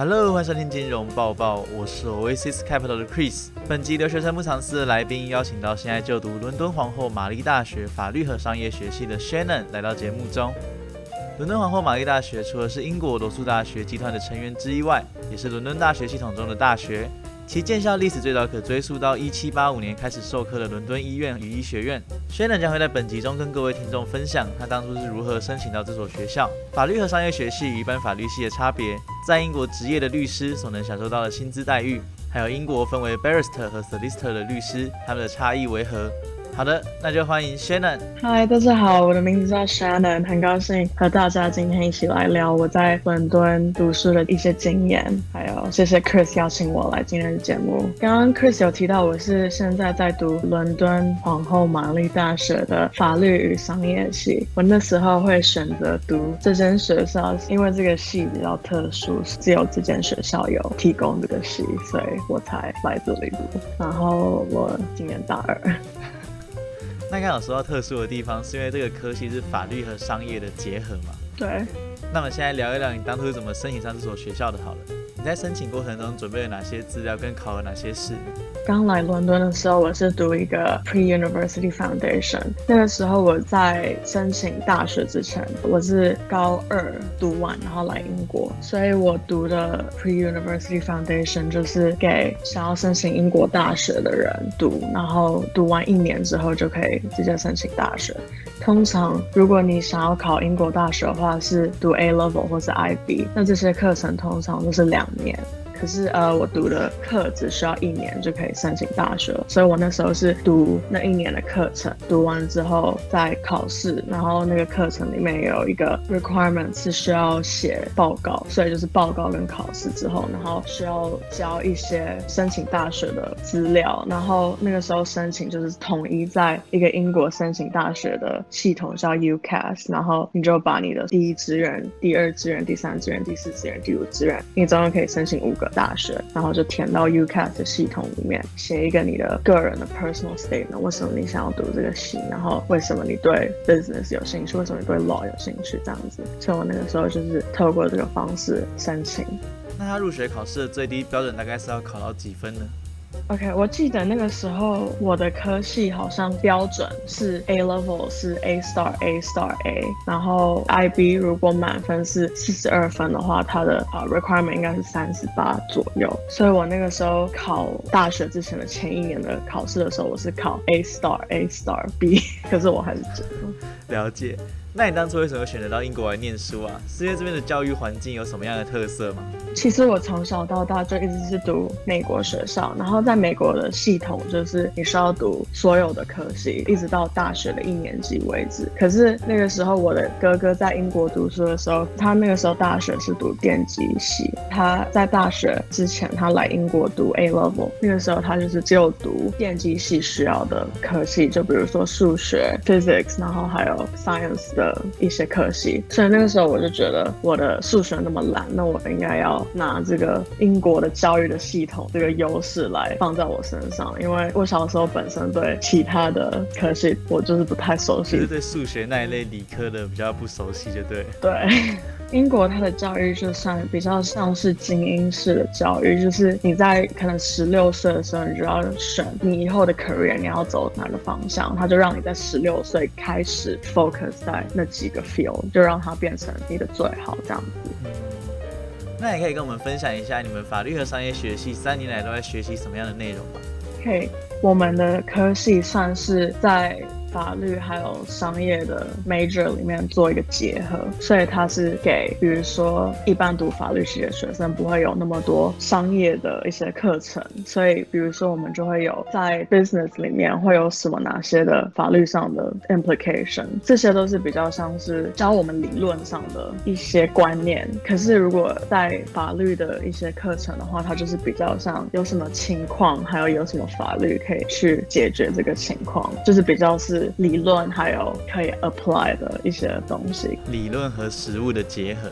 Hello，欢迎收听金融报报，我是 Oasis Capital 的 Chris。本集留学生不藏私的来宾邀请到现在就读伦敦皇后玛丽大学法律和商业学系的 Shannon 来到节目中。伦敦皇后玛丽大学除了是英国罗素大学集团的成员之一外，也是伦敦大学系统中的大学。其建校历史最早可追溯到一七八五年开始授课的伦敦医院与医学院。Shannon 将会在本集中跟各位听众分享他当初是如何申请到这所学校，法律和商业学系与一般法律系的差别，在英国职业的律师所能享受到的薪资待遇，还有英国分为 Barrister 和 Solicitor 的律师，他们的差异为何。好的，那就欢迎 Shannon。嗨，大家好，我的名字叫 Shannon，很高兴和大家今天一起来聊我在伦敦读书的一些经验，还有谢谢 Chris 邀请我来今天的节目。刚刚 Chris 有提到我是现在在读伦敦皇后玛丽大学的法律与商业系，我那时候会选择读这间学校，因为这个系比较特殊，只有这间学校有提供这个系，所以我才来这里读。然后我今年大二。那刚有说到特殊的地方，是因为这个科系是法律和商业的结合嘛？对。那么现在聊一聊你当初是怎么申请上这所学校的？好了，你在申请过程中准备了哪些资料，跟考了哪些试？刚来伦敦的时候，我是读一个 Pre-University Foundation。那个时候我在申请大学之前，我是高二读完，然后来英国，所以我读的 Pre-University Foundation 就是给想要申请英国大学的人读，然后读完一年之后就可以直接申请大学。通常如果你想要考英国大学的话，是读 A Level 或者 IB，那这些课程通常都是两年。可是呃，我读的课只需要一年就可以申请大学，所以我那时候是读那一年的课程，读完之后再考试，然后那个课程里面有一个 requirement 是需要写报告，所以就是报告跟考试之后，然后需要交一些申请大学的资料，然后那个时候申请就是统一在一个英国申请大学的系统叫 UCAS，然后你就把你的第一志愿、第二志愿、第三志愿、第四志愿、第五志愿，你总共可以申请五个。大学，然后就填到 UCAS 的系统里面，写一个你的个人的 personal statement，为什么你想要读这个系，然后为什么你对 business 有兴趣，为什么你对 law 有兴趣，这样子。所以我那个时候就是透过这个方式申请。那他入学考试的最低标准大概是要考到几分呢？OK，我记得那个时候我的科系好像标准是 A level 是 A star A star A，然后 IB 如果满分是四十二分的话，它的呃 requirement 应该是三十八左右。所以我那个时候考大学之前的前一年的考试的时候，我是考 A star A star B，可是我还是觉得了解。那你当初为什么选择到英国来念书啊？是因为这边的教育环境有什么样的特色吗？其实我从小到大就一直是读美国学校，然后在美国的系统就是你需要读所有的科系，一直到大学的一年级为止。可是那个时候我的哥哥在英国读书的时候，他那个时候大学是读电机系，他在大学之前他来英国读 A level，那个时候他就是只有读电机系需要的科系，就比如说数学 physics，然后还有 science。的一些科系，所以那个时候我就觉得我的数学那么烂，那我应该要拿这个英国的教育的系统这个优势来放在我身上，因为我小时候本身对其他的科系我就是不太熟悉，就是对数学那一类理科的比较不熟悉，就对。对。英国它的教育就算比较像是精英式的教育，就是你在可能十六岁的时候，你就要选你以后的 career，你要走哪个方向，他就让你在十六岁开始 focus 在那几个 field，就让它变成你的最好这样子。那也可以跟我们分享一下你们法律和商业学系三年来都在学习什么样的内容吗？可以，我们的科系算是在。法律还有商业的 major 里面做一个结合，所以它是给，比如说一般读法律系的学生不会有那么多商业的一些课程，所以比如说我们就会有在 business 里面会有什么哪些的法律上的 implication，这些都是比较像是教我们理论上的一些观念。可是如果在法律的一些课程的话，它就是比较像有什么情况，还有有什么法律可以去解决这个情况，就是比较是。理论还有可以 apply 的一些东西，理论和实物的结合。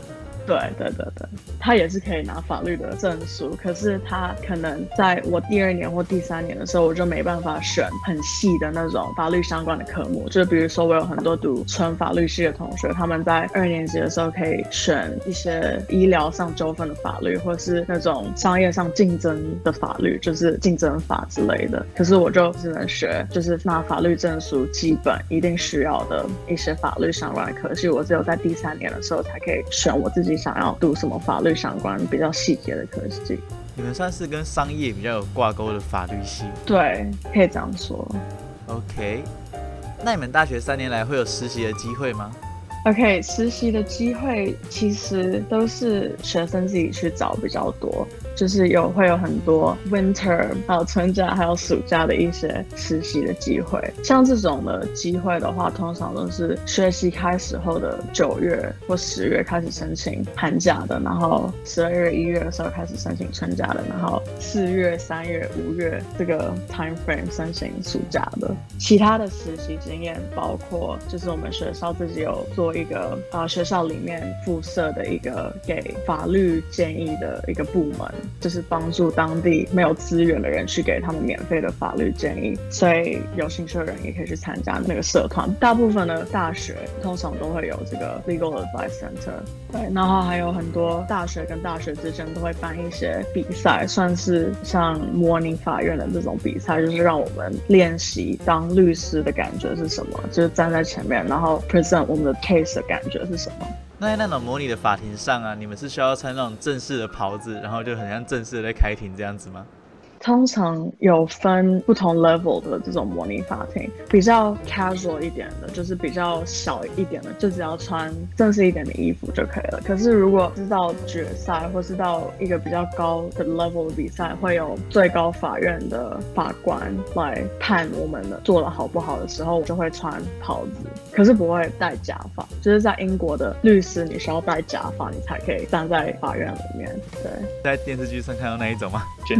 对对对对，他也是可以拿法律的证书，可是他可能在我第二年或第三年的时候，我就没办法选很细的那种法律相关的科目。就比如说，我有很多读纯法律系的同学，他们在二年级的时候可以选一些医疗上纠纷的法律，或是那种商业上竞争的法律，就是竞争法之类的。可是我就只能学，就是拿法律证书基本一定需要的一些法律相关的科系。我只有在第三年的时候才可以选我自己想要读什么法律相关比较细节的科系。你们算是跟商业比较有挂钩的法律系，对，可以这样说。OK，那你们大学三年来会有实习的机会吗？OK，实习的机会其实都是学生自己去找比较多，就是有会有很多 winter，还有春假，还有暑假的一些实习的机会。像这种的机会的话，通常都是学习开始后的九月或十月开始申请寒假的，然后十二月、一月的时候开始申请春假的，然后四月、三月、五月这个 time frame 申请暑假的。其他的实习经验包括，就是我们学校自己有做一个啊、学校里面附设的一个给法律建议的一个部门，就是帮助当地没有资源的人去给他们免费的法律建议。所以有兴趣的人也可以去参加那个社团。大部分的大学通常都会有这个 legal advice center，对，然后还有很多大学跟大学之间都会办一些比赛，算是像模拟法院的这种比赛，就是让我们练习当律师的感觉是什么，就是站在前面，然后 present 我们的 case 的感觉是什么。那在那种模拟的法庭上啊，你们是需要穿那种正式的袍子，然后就很像正式的在开庭这样子吗？通常有分不同 level 的这种模拟法庭，比较 casual 一点的，就是比较小一点的，就只要穿正式一点的衣服就可以了。可是如果是到决赛或是到一个比较高的 level 的比赛，会有最高法院的法官来判我们的做的好不好的时候，就会穿袍子，可是不会戴假发。就是在英国的律师，你需要戴假发，你才可以站在法院里面。对。在电视剧上看到那一种吗？卷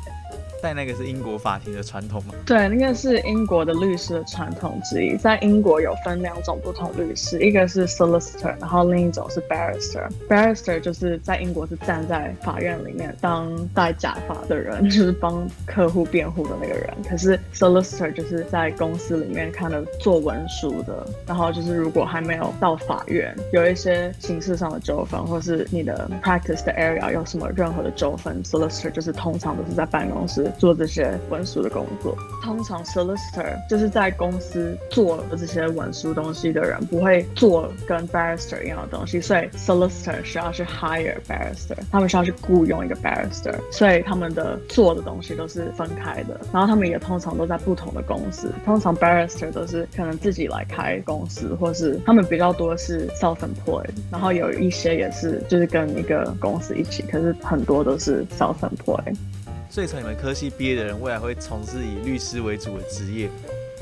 戴那个是英国法庭的传统吗？对，那个是英国的律师的传统之一。在英国有分两种不同律师，一个是 solicitor，然后另一种是 barrister。barrister 就是在英国是站在法院里面当戴假发的人，就是帮客户辩护的那个人。可是 solicitor 就是在公司里面看的做文书的，然后就是如果还没有到法院，有一些刑事上的纠纷，或是你的 practice 的 area 有什么任何的纠纷，solicitor 就是通常都是在办公室做这些文书的工作。通常 solicitor 就是在公司做这些文书东西的人，不会做跟 barrister 一样的东西，所以 solicitor 需要去 hire barrister，他们需要去雇佣一个 barrister，所以他们的做的东西都是分开的。然后他们也通常都在不同的公司，通常 barrister 都是可能自己来开公司，或是他们比较多是 self-employed，然后有一些也是就是跟一个公司一起，可是很多都是 self-employed。所以从你们科系毕业的人，未来会从事以律师为主的职业。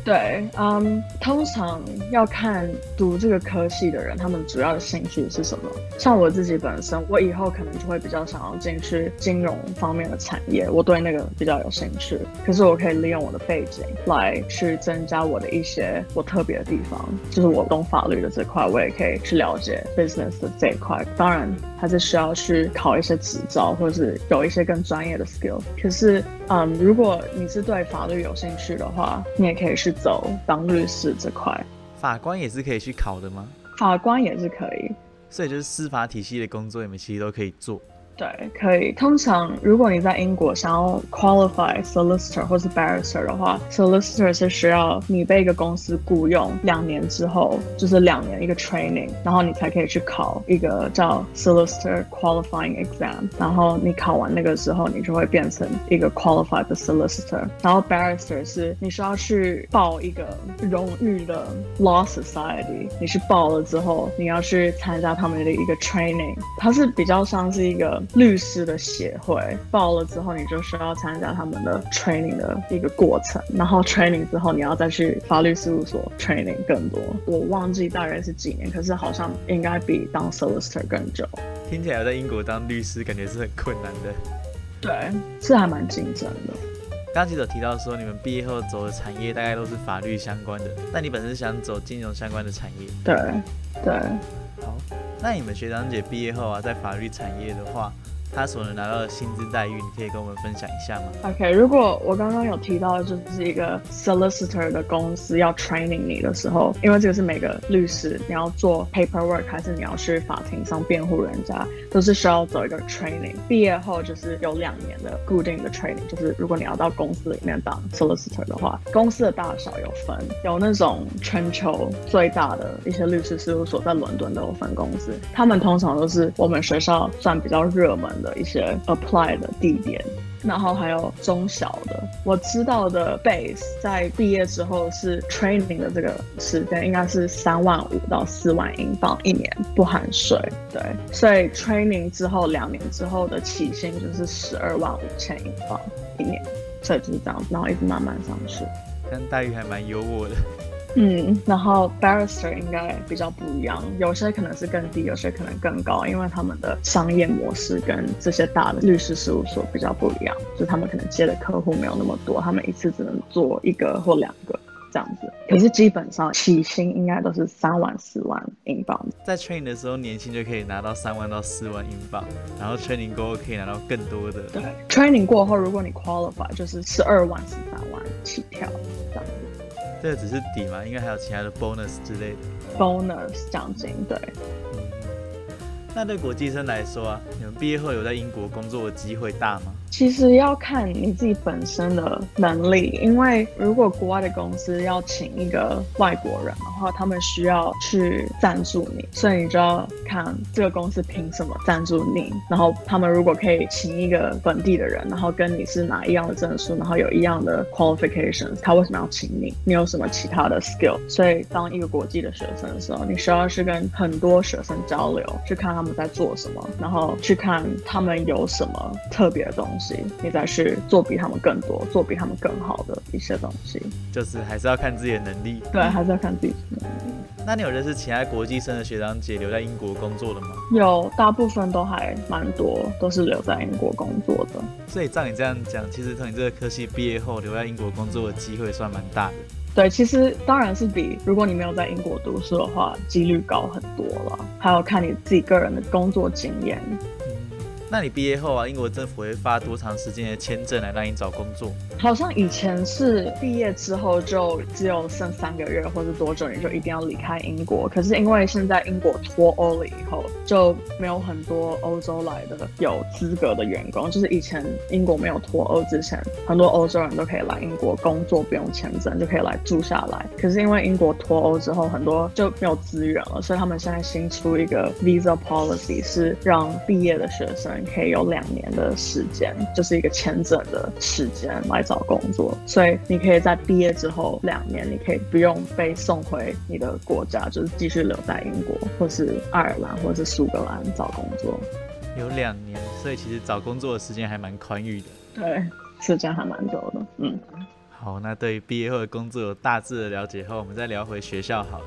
对，嗯，通常要看读这个科系的人，他们主要的兴趣是什么。像我自己本身，我以后可能就会比较想要进去金融方面的产业，我对那个比较有兴趣。可是我可以利用我的背景来去增加我的一些我特别的地方，就是我懂法律的这块，我也可以去了解 business 的这一块。当然，还是需要去考一些执照，或者是有一些更专业的 skill。可是，嗯，如果你是对法律有兴趣的话，你也可以去走当律师这块，法官也是可以去考的吗？法官也是可以。所以就是司法体系的工作，你们其实都可以做。对，可以。通常如果你在英国想要 qualify solicitor 或是 barrister 的话，solicitor 是需要你被一个公司雇佣两年之后，就是两年一个 training，然后你才可以去考一个叫 solicitor qualifying exam，然后你考完那个之后，你就会变成一个 qualified 的 solicitor。然后 barrister 是你需要去报一个荣誉的 law society，你去报了之后，你要去参加他们的一个 training，它是比较像是一个律师的协会，报了之后你就需要参加他们的 training 的一个过程，然后 training 之后你要再去法律事务所 training 更多。我忘记大概是几年，可是好像应该比当 solicitor 更久。听起来在英国当律师感觉是很困难的。对，是还蛮竞争的。刚刚记者提到说，你们毕业后走的产业大概都是法律相关的，但你本身想走金融相关的产业。对，对。那你们学长姐毕业后啊，在法律产业的话，他所能拿到的薪资待遇，你可以跟我们分享一下吗？OK，如果我刚刚有提到，就是一个 solicitor 的公司要 training 你的时候，因为这个是每个律师你要做 paperwork，还是你要去法庭上辩护人家，都是需要走一个 training。毕业后就是有两年的固定的 training，就是如果你要到公司里面当 solicitor 的话，公司的大小有分，有那种全球最大的一些律师事务所在伦敦都有分公司，他们通常都是我们学校算比较热门。的一些 apply 的地点，然后还有中小的，我知道的 base 在毕业之后是 training 的这个时间应该是三万五到四万英镑一年，不含税。对，所以 training 之后两年之后的起薪就是十二万五千英镑一年，所以就是这样，然后一直慢慢上去，但待遇还蛮优渥的。嗯，然后 barrister 应该比较不一样，有些可能是更低，有些可能更高，因为他们的商业模式跟这些大的律师事务所比较不一样，就他们可能接的客户没有那么多，他们一次只能做一个或两个这样子。可是基本上起薪应该都是三万四万英镑，在 training 的时候年薪就可以拿到三万到四万英镑，然后 training 过后可以拿到更多的。对，training 过后如果你 qualify 就是十二万十三万起跳这样子。这个只是底嘛，应该还有其他的 bonus 之类的。bonus 奖金，对。嗯那对国际生来说啊，你们毕业后有在英国工作的机会大吗？其实要看你自己本身的能力，因为如果国外的公司要请一个外国人的话，他们需要去赞助你，所以你就要看这个公司凭什么赞助你。然后他们如果可以请一个本地的人，然后跟你是拿一样的证书，然后有一样的 qualifications，他为什么要请你？你有什么其他的 skill？所以当一个国际的学生的时候，你需要去跟很多学生交流，去看他们在做什么，然后去看他们有什么特别的东西。你再去做比他们更多、做比他们更好的一些东西，就是还是要看自己的能力。对，还是要看自己的能力。那你有认识其他国际生的学长姐留在英国工作的吗？有，大部分都还蛮多，都是留在英国工作的。所以照你这样讲，其实从你这个科系毕业后留在英国工作的机会算蛮大的。对，其实当然是比如果你没有在英国读书的话，几率高很多了。还有看你自己个人的工作经验。那你毕业后啊，英国政府会发多长时间的签证来让你找工作？好像以前是毕业之后就只有剩三个月或者多久你就一定要离开英国。可是因为现在英国脱欧了以后，就没有很多欧洲来的有资格的员工。就是以前英国没有脱欧之前，很多欧洲人都可以来英国工作，不用签证就可以来住下来。可是因为英国脱欧之后，很多就没有资源了，所以他们现在新出一个 visa policy，是让毕业的学生。可以有两年的时间，就是一个签证的时间来找工作，所以你可以在毕业之后两年，你可以不用被送回你的国家，就是继续留在英国，或是爱尔兰，或是苏格兰找工作。有两年，所以其实找工作的时间还蛮宽裕的。对，时间还蛮久的。嗯，好，那对于毕业后的工作有大致的了解后，我们再聊回学校好了。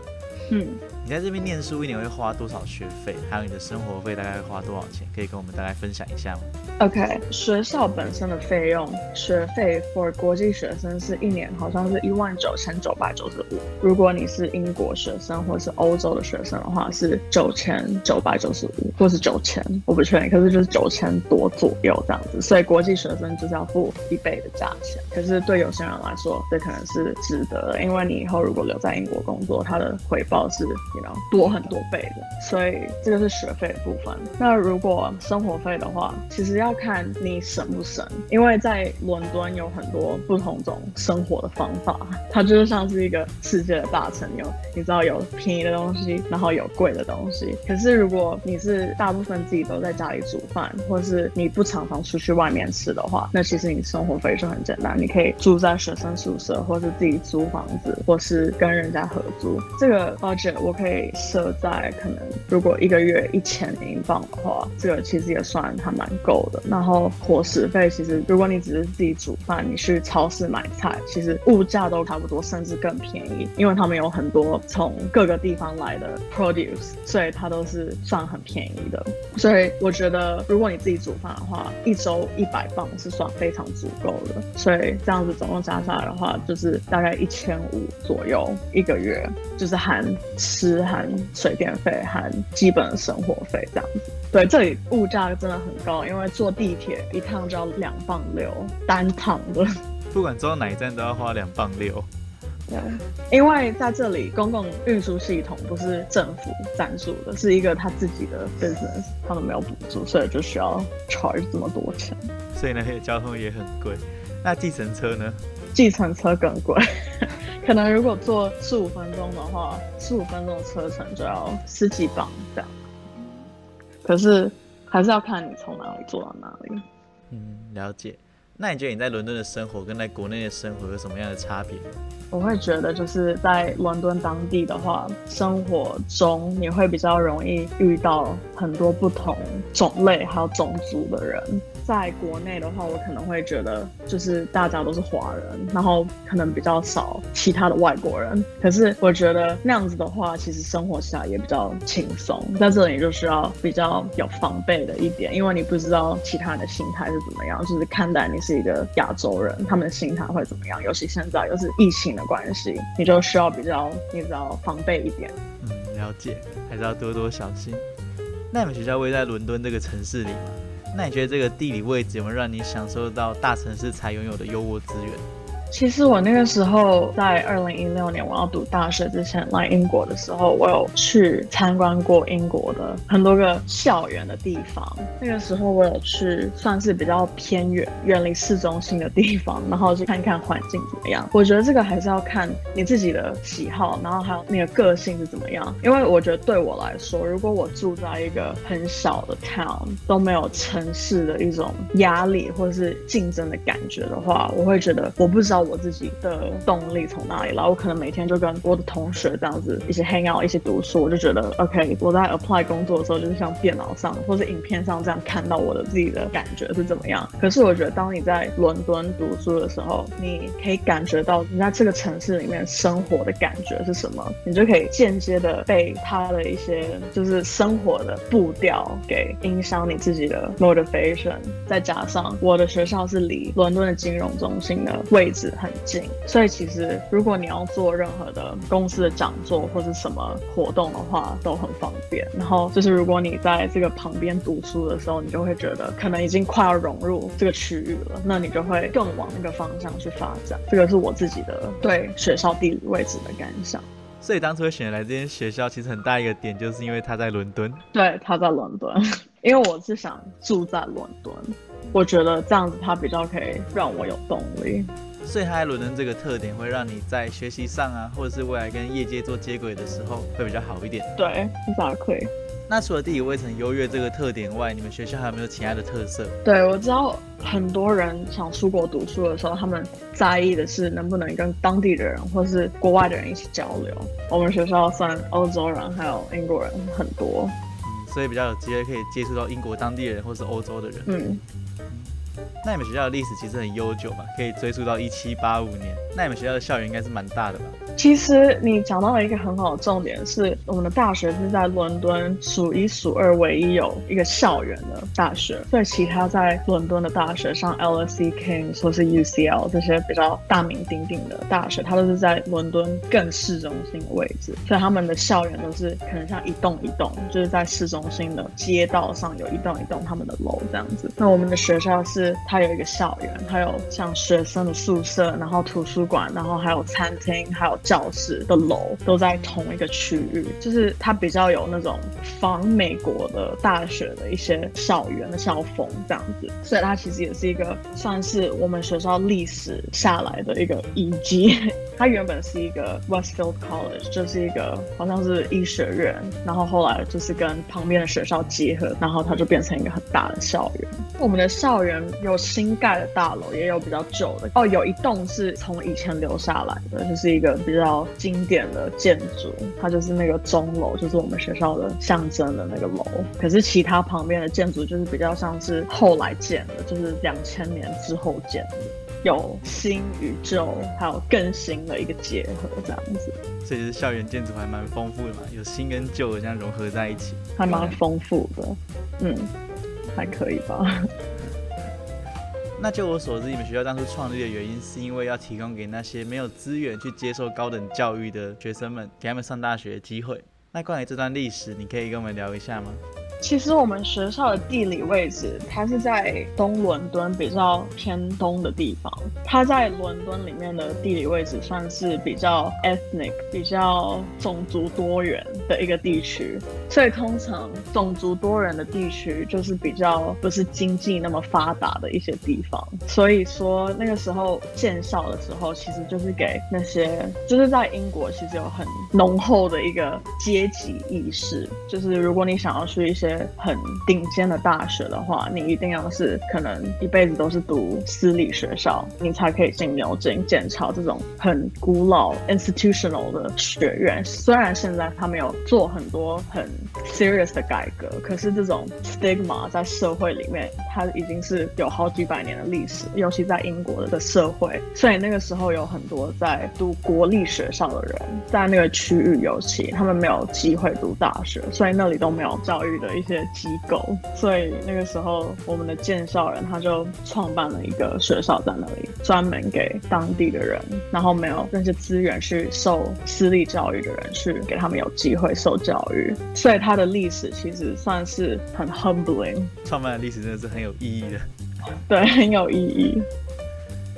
嗯，你在这边念书一年会花多少学费？还有你的生活费大概会花多少钱？可以跟我们大概分享一下吗？OK，学校本身的费用，学费 for 国际学生是一年好像是一万九千九百九十五。如果你是英国学生或是欧洲的学生的话，是九千九百九十五，或是九千，我不确定。可是就是九千多左右这样子。所以国际学生就是要付一倍的价钱。可是对有些人来说，这可能是值得的，因为你以后如果留在英国工作，他的回报。是，你知道多很多倍的，所以这个是学费的部分。那如果生活费的话，其实要看你省不省，因为在伦敦有很多不同种生活的方法，它就是像是一个世界的大城，有你知道有便宜的东西，然后有贵的东西。可是如果你是大部分自己都在家里煮饭，或是你不常常出去外面吃的话，那其实你生活费就很简单，你可以住在学生宿舍，或是自己租房子，或是跟人家合租。这个。budget 我可以设在可能，如果一个月一千英镑的话，这个其实也算还蛮够的。然后伙食费，其实如果你只是自己煮饭，你去超市买菜，其实物价都差不多，甚至更便宜，因为他们有很多从各个地方来的 produce，所以它都是算很便宜的。所以我觉得，如果你自己煮饭的话，一周一百磅是算非常足够的。所以这样子总共加下来的话，就是大概一千五左右一个月，就是含。吃含水电费含基本生活费这样子。对，这里物价真的很高，因为坐地铁一趟就要两磅六单趟的。不管坐到哪一站都要花两磅六。对，因为在这里公共运输系统不是政府赞助的，是一个他自己的 business，他们没有补助，所以就需要 charge 这么多钱。所以那些交通也很贵。那计程车呢？计程车更贵，可能如果坐十五分钟的话，十五分钟的车程就要十几磅这样。可是还是要看你从哪里做到哪里。嗯，了解。那你觉得你在伦敦的生活跟在国内的生活有什么样的差别？我会觉得就是在伦敦当地的话，生活中你会比较容易遇到很多不同种类还有种族的人。在国内的话，我可能会觉得就是大家都是华人，然后可能比较少其他的外国人。可是我觉得那样子的话，其实生活起来也比较轻松。在这里就需要比较有防备的一点，因为你不知道其他人的心态是怎么样，就是看待你是一个亚洲人，他们的心态会怎么样。尤其现在又是疫情的关系，你就需要比较你知道防备一点。嗯，了解，还是要多多小心。那你们学校位在伦敦这个城市里吗？那你觉得这个地理位置有没有让你享受到大城市才拥有的优渥资源？其实我那个时候在二零一六年我要读大学之前来英国的时候，我有去参观过英国的很多个校园的地方。那个时候我有去算是比较偏远、远离市中心的地方，然后去看看环境怎么样。我觉得这个还是要看你自己的喜好，然后还有你的个性是怎么样。因为我觉得对我来说，如果我住在一个很小的 town，都没有城市的一种压力或是竞争的感觉的话，我会觉得我不知道。我自己的动力从哪里来？我可能每天就跟我的同学这样子一起 hang out，一起读书，我就觉得 OK。我在 apply 工作的时候，就是像电脑上或是影片上这样看到我的自己的感觉是怎么样。可是我觉得，当你在伦敦读书的时候，你可以感觉到你在这个城市里面生活的感觉是什么，你就可以间接的被他的一些就是生活的步调给影响你自己的 motivation。再加上我的学校是离伦敦的金融中心的位置。很近，所以其实如果你要做任何的公司的讲座或者什么活动的话，都很方便。然后就是如果你在这个旁边读书的时候，你就会觉得可能已经快要融入这个区域了，那你就会更往那个方向去发展。这个是我自己的对学校地理位置的感想。所以当初选来这间学校，其实很大一个点就是因为它在伦敦。对，它在伦敦，因为我是想住在伦敦，我觉得这样子它比较可以让我有动力。所以，它伦敦这个特点会让你在学习上啊，或者是未来跟业界做接轨的时候会比较好一点。对，咋可以？那除了地理位置很优越这个特点外，你们学校还有没有其他的特色？对，我知道很多人想出国读书的时候，他们在意的是能不能跟当地的人或是国外的人一起交流。我们学校算欧洲人还有英国人很多，嗯，所以比较有机会可以接触到英国当地人或是欧洲的人。嗯。那你们学校的历史其实很悠久嘛，可以追溯到一七八五年。那你们学校的校园应该是蛮大的吧？其实你讲到了一个很好的重点，是我们的大学是在伦敦数一数二唯一有一个校园的大学。所以其他在伦敦的大学，像 LSE、Kings 或是 UCL 这些比较大名鼎鼎的大学，它都是在伦敦更市中心的位置。所以他们的校园都是可能像一栋一栋，就是在市中心的街道上有一栋一栋他们的楼这样子。那我们的学校是它有一个校园，它有像学生的宿舍，然后图书馆，然后还有餐厅，还有。教室的楼都在同一个区域，就是它比较有那种仿美国的大学的一些校园的校风这样子，所以它其实也是一个算是我们学校历史下来的一个遗迹。它原本是一个 Westfield College，就是一个好像是医学院，然后后来就是跟旁边的学校结合，然后它就变成一个很大的校园。我们的校园有新盖的大楼，也有比较旧的。哦，有一栋是从以前留下来的，就是一个比较经典的建筑，它就是那个钟楼，就是我们学校的象征的那个楼。可是其他旁边的建筑就是比较像是后来建的，就是两千年之后建的。有新与旧，还有更新的一个结合，这样子。所以是校园建筑还蛮丰富的嘛，有新跟旧这样融合在一起，还蛮丰富的。嗯，还可以吧。那就我所知，你们学校当初创立的原因是因为要提供给那些没有资源去接受高等教育的学生们，给他们上大学的机会。那关于这段历史，你可以跟我们聊一下吗？其实我们学校的地理位置，它是在东伦敦比较偏东的地方。它在伦敦里面的地理位置算是比较 ethnic、比较种族多元的一个地区。所以通常种族多元的地区就是比较不是经济那么发达的一些地方。所以说那个时候建校的时候，其实就是给那些就是在英国其实有很浓厚的一个阶级意识，就是如果你想要去一些很顶尖的大学的话，你一定要是可能一辈子都是读私立学校，你才可以进牛津、剑桥这种很古老 institutional 的学院。虽然现在他们有做很多很 serious 的改革，可是这种 stigma 在社会里面，它已经是有好几百年的历史，尤其在英国的社会。所以那个时候有很多在读国立学校的人，在那个区域尤其他们没有机会读大学，所以那里都没有教育的一些机构。所以那个时候我们的建校人他就创办了一个学校在那里，专门给当地的人，然后没有那些资源去受私立教育的人去给他们有机会受教育。所以它的历史其实算是很 humbling，创办的历史真的是很有意义的，对，很有意义。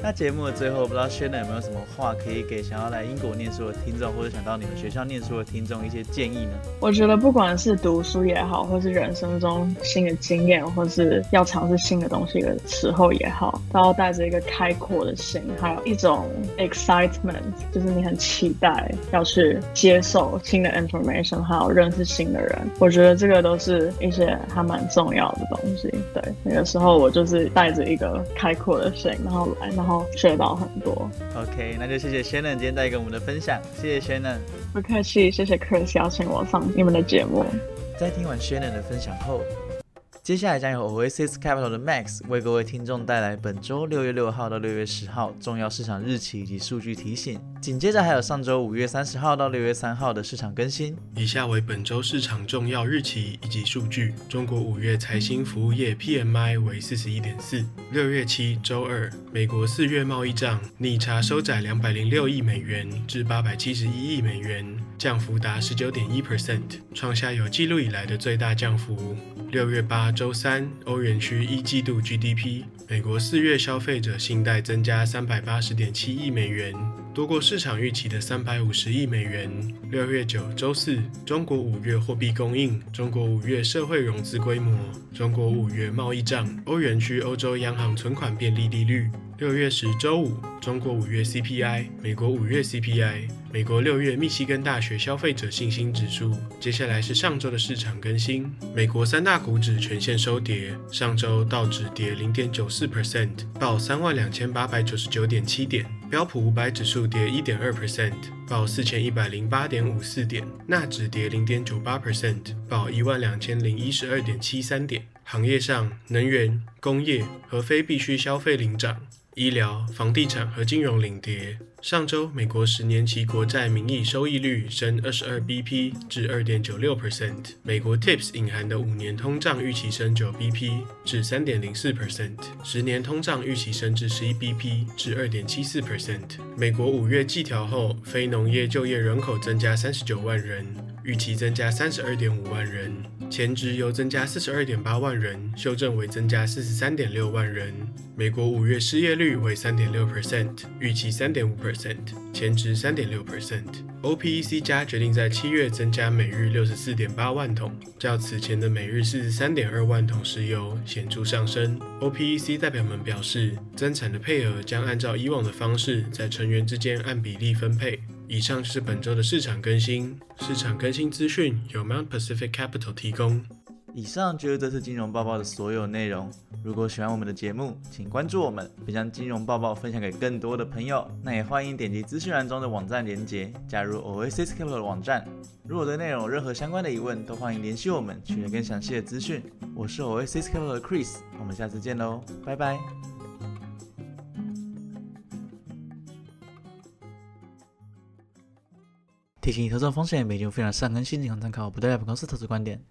那节目的最后，不知道 Shannon 有没有什么话可以给想要来英国念书的听众，或者想到你们学校念书的听众一些建议呢？我觉得不管是读书也好，或是人生中新的经验，或是要尝试新的东西的时候也好，都要带着一个开阔的心，还有一种 excitement，就是你很期待要去接受新的 information，还有认识新的人。我觉得这个都是一些还蛮重要的东西。对，那个时候我就是带着一个开阔的心，然后来，然后。学到很多。OK，那就谢谢 Shannon 今天带给我们的分享，谢谢 Shannon。不客气，谢谢 Chris 邀请我上你们的节目。在听完 Shannon 的分享后。接下来将由 Oasis Capital 的 Max 为各位听众带来本周六月六号到六月十号重要市场日期以及数据提醒。紧接着还有上周五月三十号到六月三号的市场更新。以下为本周市场重要日期以及数据：中国五月财新服务业 PMI 为四十一点四。六月七周二，美国四月贸易账逆差收窄两百零六亿美元至八百七十一亿美元，降幅达十九点一 percent，创下有记录以来的最大降幅。六月八周三，欧元区一季度 GDP，美国四月消费者信贷增加三百八十点七亿美元，多过市场预期的三百五十亿美元。六月九周四，中国五月货币供应，中国五月社会融资规模，中国五月贸易账，欧元区欧洲央行存款便利利率。六月十周五，中国五月 CPI，美国五月 CPI，美国六月密西根大学消费者信心指数。接下来是上周的市场更新，美国三大股指全线收跌，上周道指跌零点九四 percent，报三万两千八百九十九点七点；标普五百指数跌一点二 percent，报四千一百零八点五四点；纳指跌零点九八 percent，报一万两千零一十二点七三点。行业上，能源、工业和非必需消费领涨。医疗、房地产和金融领跌。上周，美国十年期国债名义收益率升二十二 BP 至二点九六 percent。美国 TIPS 隐含的五年通胀预期升九 BP 至三点零四 percent。十年通胀预期升至十一 BP 至二点七四 percent。美国五月季调后，非农业就业人口增加三十九万人，预期增加三十二点五万人。前值由增加四十二点八万人修正为增加四十三点六万人。美国五月失业率为三点六 percent，预期三点五 percent，前值三点六 percent。OPEC 加决定在七月增加每日六十四点八万桶，较此前的每日四十三点二万桶石油显著上升。OPEC 代表们表示，增产的配额将按照以往的方式在成员之间按比例分配。以上是本周的市场更新。市场更新资讯由 Mount Pacific Capital 提供。以上就是这次金融报报的所有内容。如果喜欢我们的节目，请关注我们，并将金融报报分享给更多的朋友。那也欢迎点击资讯栏中的网站连接，加入 Oasis Capital 的网站。如果对内容有任何相关的疑问，都欢迎联系我们，取得更详细的资讯。我是 Oasis Capital 的 Chris，我们下次见喽，拜拜。提醒：投资风险，每节非常善更新，仅供参考，不代表公司投资观点。